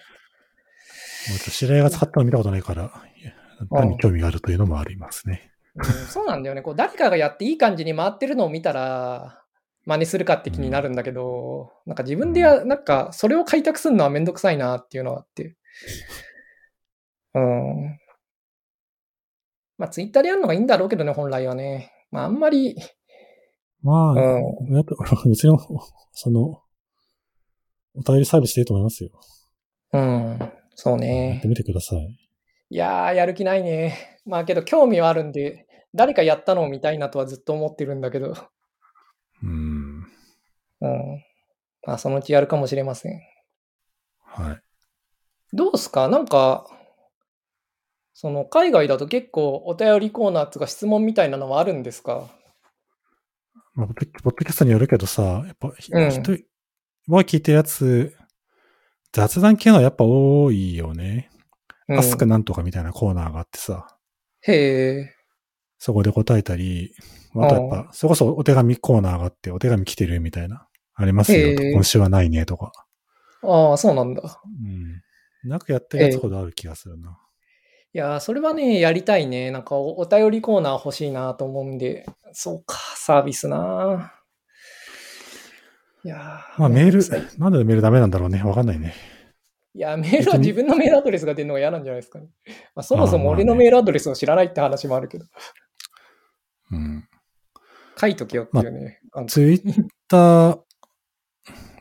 Speaker 2: 知り合いが使ったの見たことないから、いや単に興味があるというのもありますね。
Speaker 1: うんそうなんだよね。こう誰かがやっていい感じに回ってるのを見たら、真似するかって気になるんだけど、なんか自分でや、なんかそれを開拓するのはめんどくさいなっていうのがあって。うん。まあツイッターでやるのがいいんだろうけどね、本来はね。まああんまり、
Speaker 2: まあ、
Speaker 1: う
Speaker 2: やっぱ 別に、その、お便りサービスでいいと思いますよ。
Speaker 1: うん、そう
Speaker 2: やっ
Speaker 1: ね
Speaker 2: て。みてください。
Speaker 1: いやー、やる気ないね。まあけど興味はあるんで、誰かやったのを見たいなとはずっと思ってるんだけど。
Speaker 2: うん。
Speaker 1: うん。まあそのうちやるかもしれません。
Speaker 2: はい。
Speaker 1: どうすか？なんか、その海外だと結構お便りコーナーとか質問みたいなのはあるんですか？
Speaker 2: まあ、ポッドキャストによるけどさ、やっぱ、ひ
Speaker 1: うん
Speaker 2: 人、僕が聞いてるやつ、雑談系のはやっぱ多いよね。
Speaker 1: うん
Speaker 2: アスクなんとかみたいなコーナーがあってさ、
Speaker 1: へえ。
Speaker 2: そこで答えたり、あとやっぱ、それこそお手紙コーナーがあって、お手紙来てるみたいな、ありますよ。今週はないねとか。
Speaker 1: ああ、そうなんだ。
Speaker 2: うん。なんかやってるやつほどある気がするな。
Speaker 1: いやー、それはね、やりたいね。なんかおお便りコーナー欲しいなと思うんで。そうか、サービスな。いやー
Speaker 2: まあメールなんでメールダメなんだろうね。わかんないね。
Speaker 1: いや、メールは自分のメールアドレスが出るのが嫌なんじゃないですかね。まあ、そもそも俺のメールアドレスを知らないって話もあるけど、
Speaker 2: うん。
Speaker 1: 書いとけよっていうね。あの
Speaker 2: ツイッター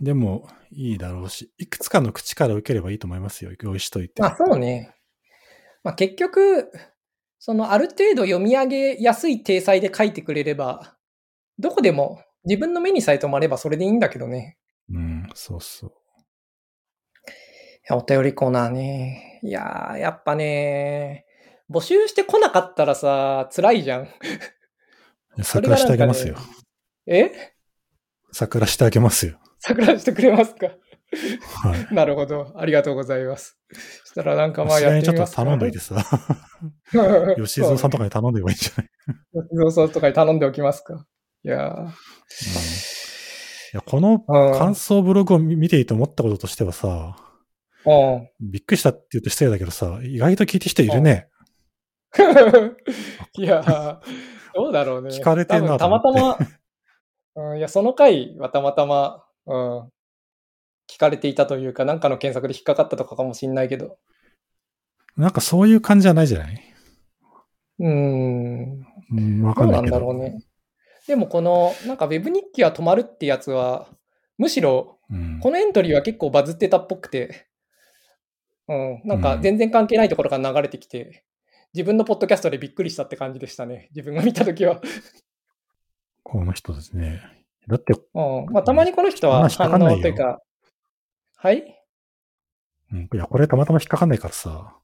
Speaker 2: でもいいだろうし、いくつかの口から受ければいいと思いますよ。用意しといて。
Speaker 1: まあそうね。まあ結局、そのある程度読み上げやすい体裁で書いてくれれば、どこでも自分の目にさえ止まればそれでいいんだけどね。
Speaker 2: うん、そうそう。
Speaker 1: お便りコーナーね。いやー、やっぱね、募集してこなかったらさ、辛いじゃん。
Speaker 2: 桜してあげますよ。
Speaker 1: え？
Speaker 2: 桜してあげますよ。
Speaker 1: 桜してくれますか？
Speaker 2: はい。
Speaker 1: なるほど。ありがとうございます。そしたらなんかまあやってみますか。
Speaker 2: 頼んどいてさ、
Speaker 1: 吉
Speaker 2: 吉蔵さんとかに頼んでればいいんじゃない、
Speaker 1: 吉蔵さんとかに頼んでおきますか。いやー
Speaker 2: うんいやこの
Speaker 1: うん
Speaker 2: 感想ブログを見見ていて思ったこととしてはさ、
Speaker 1: うん。
Speaker 2: びっくりしたって言うと失礼だけどさ、意外と聞いてる人いるね。
Speaker 1: いやー、どうだろうね。
Speaker 2: 聞かれてんな
Speaker 1: たまたま、うん、いや、その回はたまたま、うん、聞かれていたというか、なんかの検索で引っかかったとかかもしんないけど。
Speaker 2: なんかそういう感じじゃないじゃない？う
Speaker 1: ーん、
Speaker 2: うん、わ
Speaker 1: どうないん
Speaker 2: かんなけど。
Speaker 1: だろうね。でもこの、なんか Web 日記は止まるってやつは、むしろ、
Speaker 2: うん。
Speaker 1: このエントリーは結構バズってたっぽくて、うん、なんか全然関係ないところから流れてきて、自分のポッドキャストでびっくりしたって感じでしたね。自分が見たときは。
Speaker 2: この人ですね。だって、
Speaker 1: うん。まあ、たまにこの人は反応というか、はい
Speaker 2: うん、いや、これたまたま引っかかんないからさ、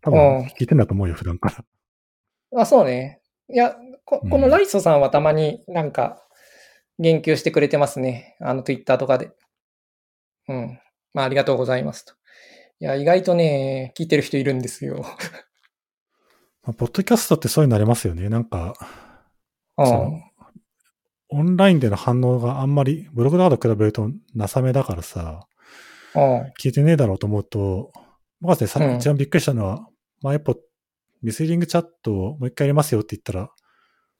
Speaker 2: 多
Speaker 1: うん
Speaker 2: 分聞いてんだと思うよ、普段から。
Speaker 1: あ、そうね。いや、こ
Speaker 2: うん
Speaker 1: このライソさんはたまになんか言及してくれてますね。あの、ツイッターとかで。うん。まあ、ありがとうございますと。いや、意外とね、聞いてる人いるんですよ。
Speaker 2: まあポッドキャストってそういうのありますよね。なんか、
Speaker 1: うん。
Speaker 2: オンラインでの反応があんまり、ブログとかと比べるとなさめだからさ、
Speaker 1: うん。
Speaker 2: 聞いてねえだろうと思うと、僕はね、さ
Speaker 1: うん
Speaker 2: 一番びっくりしたのは、まあ、やっぱ、ミスリングチャットをもう一回やりますよって言ったら、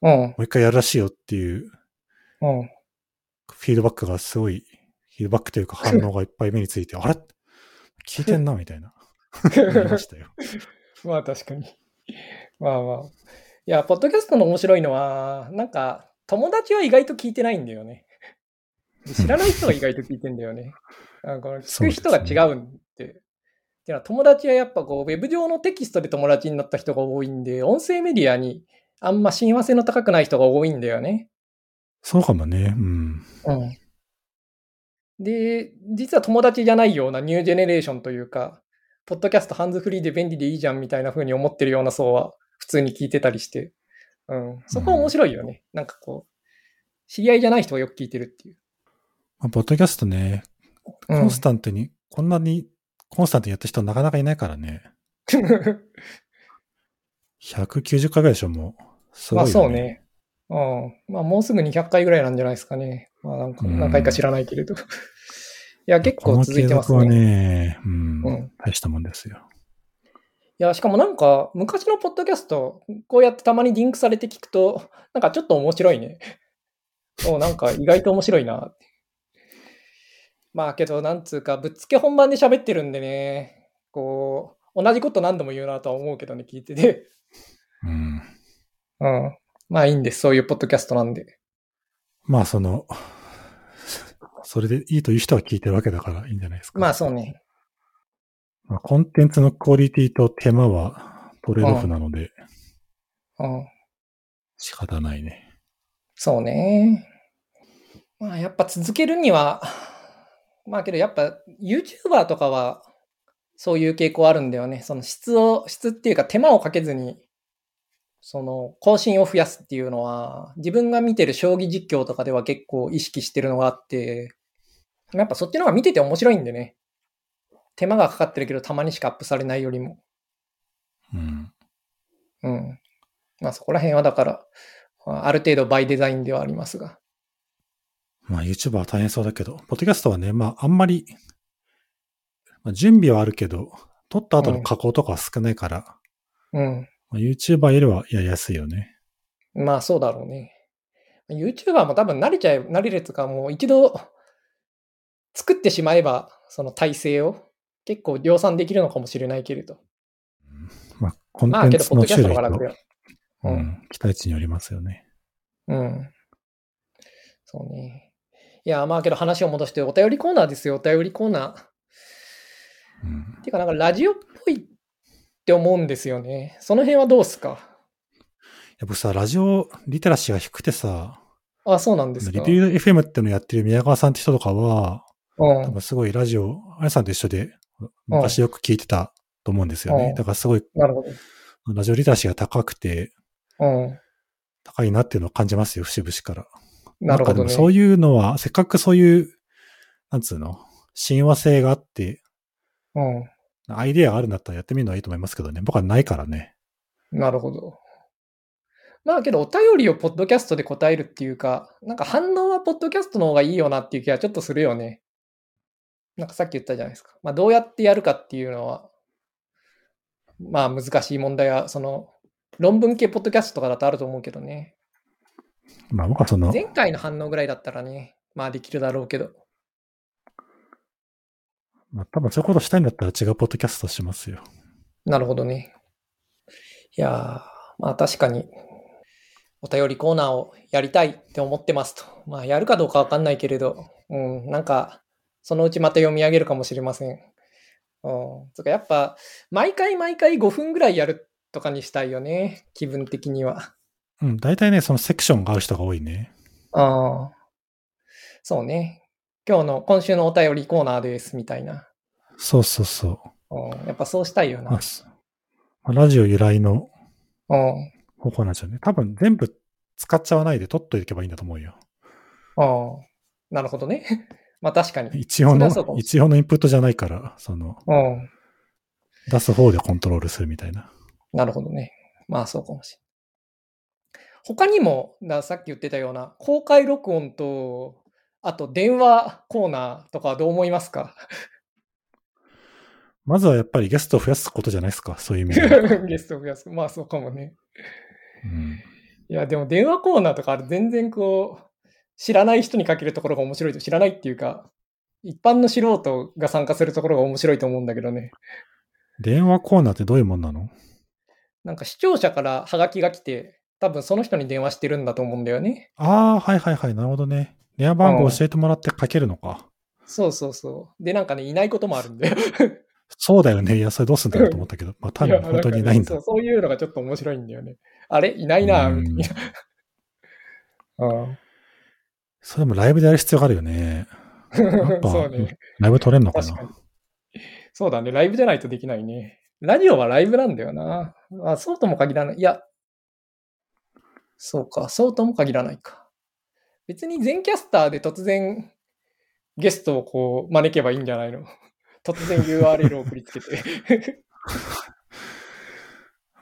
Speaker 2: も
Speaker 1: うん。
Speaker 2: う一回やるらしいよっていう
Speaker 1: うん。
Speaker 2: フィードバックがすごい、フィードバックというか反応がいっぱい目について、あれ？聞いてんなみたいな。ましたよ。
Speaker 1: まあ確かに。まあまあ。いや、ポッドキャストの面白いのは、なんか、友達は意外と聞いてないんだよね。で知らない人が意外と聞いてんだよね。あこの聞く人が違うんで。っていうのは友達はやっぱこう、ウェブ上のテキストで友達になった人が多いんで、音声メディアにあんま親和性の高くない人が多いんだよね。
Speaker 2: そうかもね。うん。
Speaker 1: うん。で、実は友達じゃないようなニュージェネレーションというか、ポッドキャストハンズフリーで便利でいいじゃんみたいな風に思ってるような層は普通に聞いてたりして、うん。そこは面白いよね。なんかこう、知り合いじゃない人がよく聞いてるっていう。
Speaker 2: まあ、ポッドキャストね、
Speaker 1: うん
Speaker 2: コンスタントに、こんなにコンスタントにやった人なかなかいないからね。190回ぐらいでしょ、もう。すご
Speaker 1: まあそうね。うん。まあもうすぐ200回ぐらいなんじゃないですかね。まあなんか
Speaker 2: うん
Speaker 1: 何回か知らないけれど。いや、結構続いてます
Speaker 2: 続は
Speaker 1: ね。
Speaker 2: ね、うん、
Speaker 1: うん
Speaker 2: 大したもんですよ。
Speaker 1: いや、しかもなんか、昔のポッドキャスト、こうやってたまにリンクされて聞くと、なんかちょっと面白いね。おなんか意外と面白いなって。まあけど、なんつうか、ぶっつけ本番で喋ってるんでね、こう、同じこと何度も言うなとは思うけどね、聞いてて。
Speaker 2: うん。
Speaker 1: うん。まあいいんです、そういうポッドキャストなんで。
Speaker 2: まあ、その、それでいいという人は聞いてるわけだからいいんじゃないですか。
Speaker 1: まあそうね。
Speaker 2: まあコンテンツのクオリティと手間はトレードオフなので
Speaker 1: うん。
Speaker 2: 仕方ないね。
Speaker 1: そうね。まあやっぱ続けるには、まあけどやっぱ YouTuber とかはそういう傾向あるんだよね。その質を、質っていうか手間をかけずに、その更新を増やすっていうのは、自分が見てる将棋実況とかでは結構意識してるのがあって、やっぱそっちの方が見てて面白いんでね。手間がかかってるけどたまにしかアップされないよりも。
Speaker 2: うん。
Speaker 1: うん。まあそこら辺はだから、まあある程度バイデザインではありますが。
Speaker 2: まあ YouTuber は大変そうだけど、ポッドキャストはね、まああんまり、まあ、準備はあるけど、撮った後の加工とかは少ないから、
Speaker 1: うん。
Speaker 2: まあ、YouTuber よりはやりやすいよね。
Speaker 1: まあそうだろうね。YouTuber も多分慣れちゃえ、慣れるとかもう一度作ってしまえば、その体制を結構量産できるのかもしれないけれど。
Speaker 2: まあコンテンツの種類と
Speaker 1: トの方が楽、だよ。
Speaker 2: う
Speaker 1: うん
Speaker 2: ん、期待値によりますよね。
Speaker 1: うん。そうね。いや、まあけど話を戻してお便りコーナーですよ、お便りコーナー。
Speaker 2: うん。
Speaker 1: てかなんかラジオっぽいって思うんですよね。その辺はどうっすか？
Speaker 2: やっぱさ、ラジオリテラシーが低くてさ、
Speaker 1: あ、そうなんですか？
Speaker 2: リピュー FM ってのやってる宮川さんって人とかは、
Speaker 1: うん
Speaker 2: 多分すごいラジオ、あやさんと一緒で、昔よく聞いてたと思うんですよね。
Speaker 1: うん
Speaker 2: だからすごい、
Speaker 1: なるほど。
Speaker 2: ラジオリテラシーが高くて、
Speaker 1: うん。
Speaker 2: 高いなっていうのを感じますよ、節々から。
Speaker 1: なるほどね。
Speaker 2: そういうのは、せっかくそういう、なんつうの、親和性があって、
Speaker 1: うん。
Speaker 2: アイデアがあるんだったらやってみるのはいいと思いますけどね。僕はないからね。
Speaker 1: なるほど。まあけど、お便りをポッドキャストで答えるっていうか、なんか反応はポッドキャストの方がいいよなっていう気はちょっとするよね。なんかさっき言ったじゃないですか。まあどうやってやるかっていうのは、まあ難しい問題は、その、論文系ポッドキャストとかだとあると思うけどね。
Speaker 2: まあ僕はその、
Speaker 1: 前回の反応ぐらいだったらね、まあできるだろうけど。
Speaker 2: まあ多分そういうことしたいんだったら違うポッドキャストしますよ。
Speaker 1: なるほどね。いやー、まあ確かに、お便りコーナーをやりたいって思ってますと。まあやるかどうかわかんないけれど、うん、なんか、そのうちまた読み上げるかもしれません。うん。つうかやっぱ、毎回毎回5分ぐらいやるとかにしたいよね。気分的には。
Speaker 2: うん、大体ね、そのセクションがある人が多いね。
Speaker 1: ああ。そうね。今日の、今週のお便りコーナーです、みたいな。
Speaker 2: そうそうそう。
Speaker 1: うん。やっぱそうしたいよな
Speaker 2: ラジオ由来の
Speaker 1: うん。
Speaker 2: 方法なんですよね。多分全部使っちゃわないで取っといけばいいんだと思うよ。
Speaker 1: ああ。なるほどね。まあ確かに。
Speaker 2: 一応の一応のインプットじゃないから、その、
Speaker 1: うん。
Speaker 2: 出す方でコントロールするみたいな。
Speaker 1: なるほどね。まあそうかもしれない。他にも、ださっき言ってたような公開録音と、あと電話コーナーとかはどう思いますか？
Speaker 2: まずはやっぱりゲストを増やすことじゃないですか、そういう意味では。
Speaker 1: ゲストを増やす。まあそうかもね。
Speaker 2: うん、
Speaker 1: いや、でも電話コーナーとか全然こう、知らない人にかけるところが面白いと、知らないっていうか、一般の素人が参加するところが面白いと思うんだけどね。
Speaker 2: 電話コーナーってどういうもんなの？
Speaker 1: なんか視聴者からハガキが来て、多分その人に電話してるんだと思うんだよね。
Speaker 2: ああ、はいはいはい、なるほどね。電話番号教えてもらってかけるのか。
Speaker 1: そうそうそう。で、なんかね、いないこともあるんだよ。
Speaker 2: そうだよね。いや、それどうすんだろうと思ったけど、まあ多分本当にいないんだ。
Speaker 1: そうそういうのがちょっと面白いんだよね。あれ？いないな、
Speaker 2: うん
Speaker 1: みたいな。うん
Speaker 2: それもライブでやる必要があるよね。やっぱ
Speaker 1: そうね。
Speaker 2: ライブ撮れんのかな？
Speaker 1: そうだね。ライブじゃないとできないね。ラジオはライブなんだよな。あそうとも限らない。いや、そうか。そうとも限らないか。別に全キャスターで突然ゲストをこう招けばいいんじゃないの？突然 URL を送りつけて。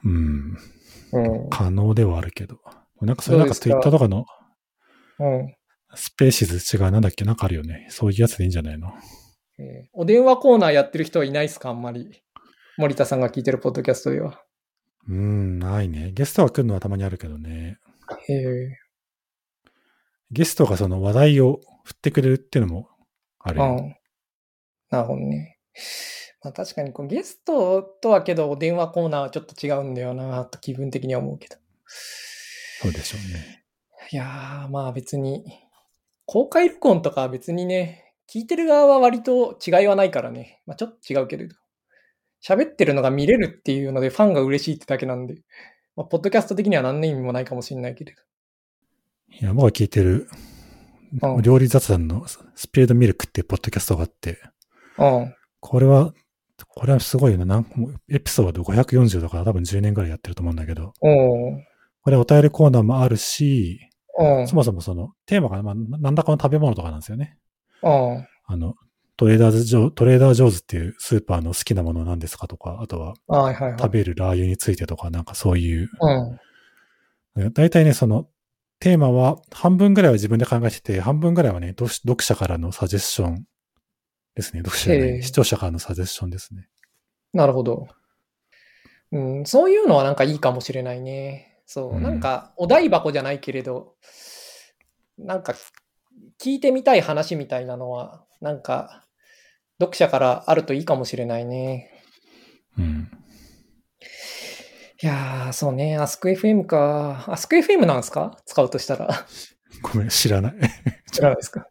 Speaker 2: うん。
Speaker 1: うん。
Speaker 2: 可能ではあるけど。なんかそれなんか Twitter とかの
Speaker 1: うん。
Speaker 2: Spaces 違うなんだっけ？なんかあるよね。そういうやつでいいんじゃないの？
Speaker 1: えーお便りコーナーやってる人はいないですか？あんまり。森田さんが聞いてるポッドキャストでは。
Speaker 2: うん、ないね。ゲストが来るのはたまにあるけどね。
Speaker 1: へえ。
Speaker 2: ゲストがその話題を振ってくれるっていうのもあるよ。
Speaker 1: うん。なるほどね。まあ確かにこうゲストとはけどお電話コーナーはちょっと違うんだよなと気分的には思うけど。
Speaker 2: そうでしょうね。
Speaker 1: いやーまあ別に公開録音とかは別にね、聞いてる側は割と違いはないからね。まあちょっと違うけれど。喋ってるのが見れるっていうのでファンが嬉しいってだけなんで、まあ、ポッドキャスト的には何の意味もないかもしれないけれど。
Speaker 2: いや、僕が聞いてる
Speaker 1: うん
Speaker 2: 料理雑談のスピードミルクっていうポッドキャストがあって、
Speaker 1: うん。
Speaker 2: これは、これはすごいよね。なんエピソード540だから多分10年ぐらいやってると思うんだけど、
Speaker 1: おう
Speaker 2: これお便りコーナーもあるし、
Speaker 1: うん。
Speaker 2: そもそもそのテーマが、まあ、なんだかの食べ物とかなんですよね。
Speaker 1: うん。
Speaker 2: あの、トレーダーズジョ、トレーダージョーズっていうスーパーの好きなものなんですかとか、あとは。食べるラー油についてとか、なんかそういう、
Speaker 1: うん。
Speaker 2: 大体ね、そのテーマは半分ぐらいは自分で考えてて、半分ぐらいはね、読読者からのサジェッションですね。読者じゃな
Speaker 1: へえ
Speaker 2: い視聴者からのサジェッションですね。
Speaker 1: なるほど。うん、そういうのはなんかいいかもしれないね。そう、
Speaker 2: うん
Speaker 1: なんかお台箱じゃないけれど、なんか聞いてみたい話みたいなのは、なんか読者からあるといいかもしれないね。
Speaker 2: うん。
Speaker 1: いやー、そうね、AskFM か。AskFM なんですか？使うとしたら。
Speaker 2: ごめん、知らない。
Speaker 1: 知らないですか？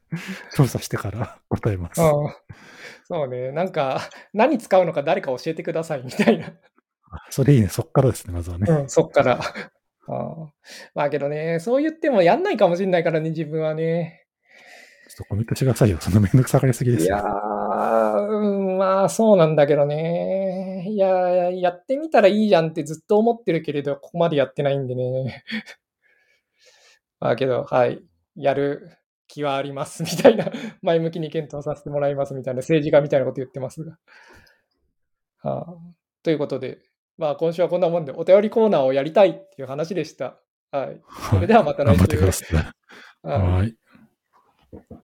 Speaker 2: 調査してから 答えます。
Speaker 1: うん。そうね、なんか何使うのか誰か教えてくださいみたいな。
Speaker 2: それいいね。そっからですね、まずはね。
Speaker 1: うん、そっから。あーまあけどね、そう言ってもやんないかもしれないからね、自分はね。
Speaker 2: ちょっとコメントしてくださいよ。そのめんどくさがりすぎですよ。
Speaker 1: いやまあそうなんだけどね。いや、やってみたらいいじゃんってずっと思ってるけれど、ここまでやってないんでね。まあけど、はい。やる気はあります、みたいな。前向きに検討させてもらいます、みたいな。政治家みたいなこと言ってますが。はあ、ということで、まあ今週はこんなもんで、お便りコーナーをやりたいっていう話でした。はい。それではまた来週。
Speaker 2: 頑張ってくださ
Speaker 1: い
Speaker 2: はい。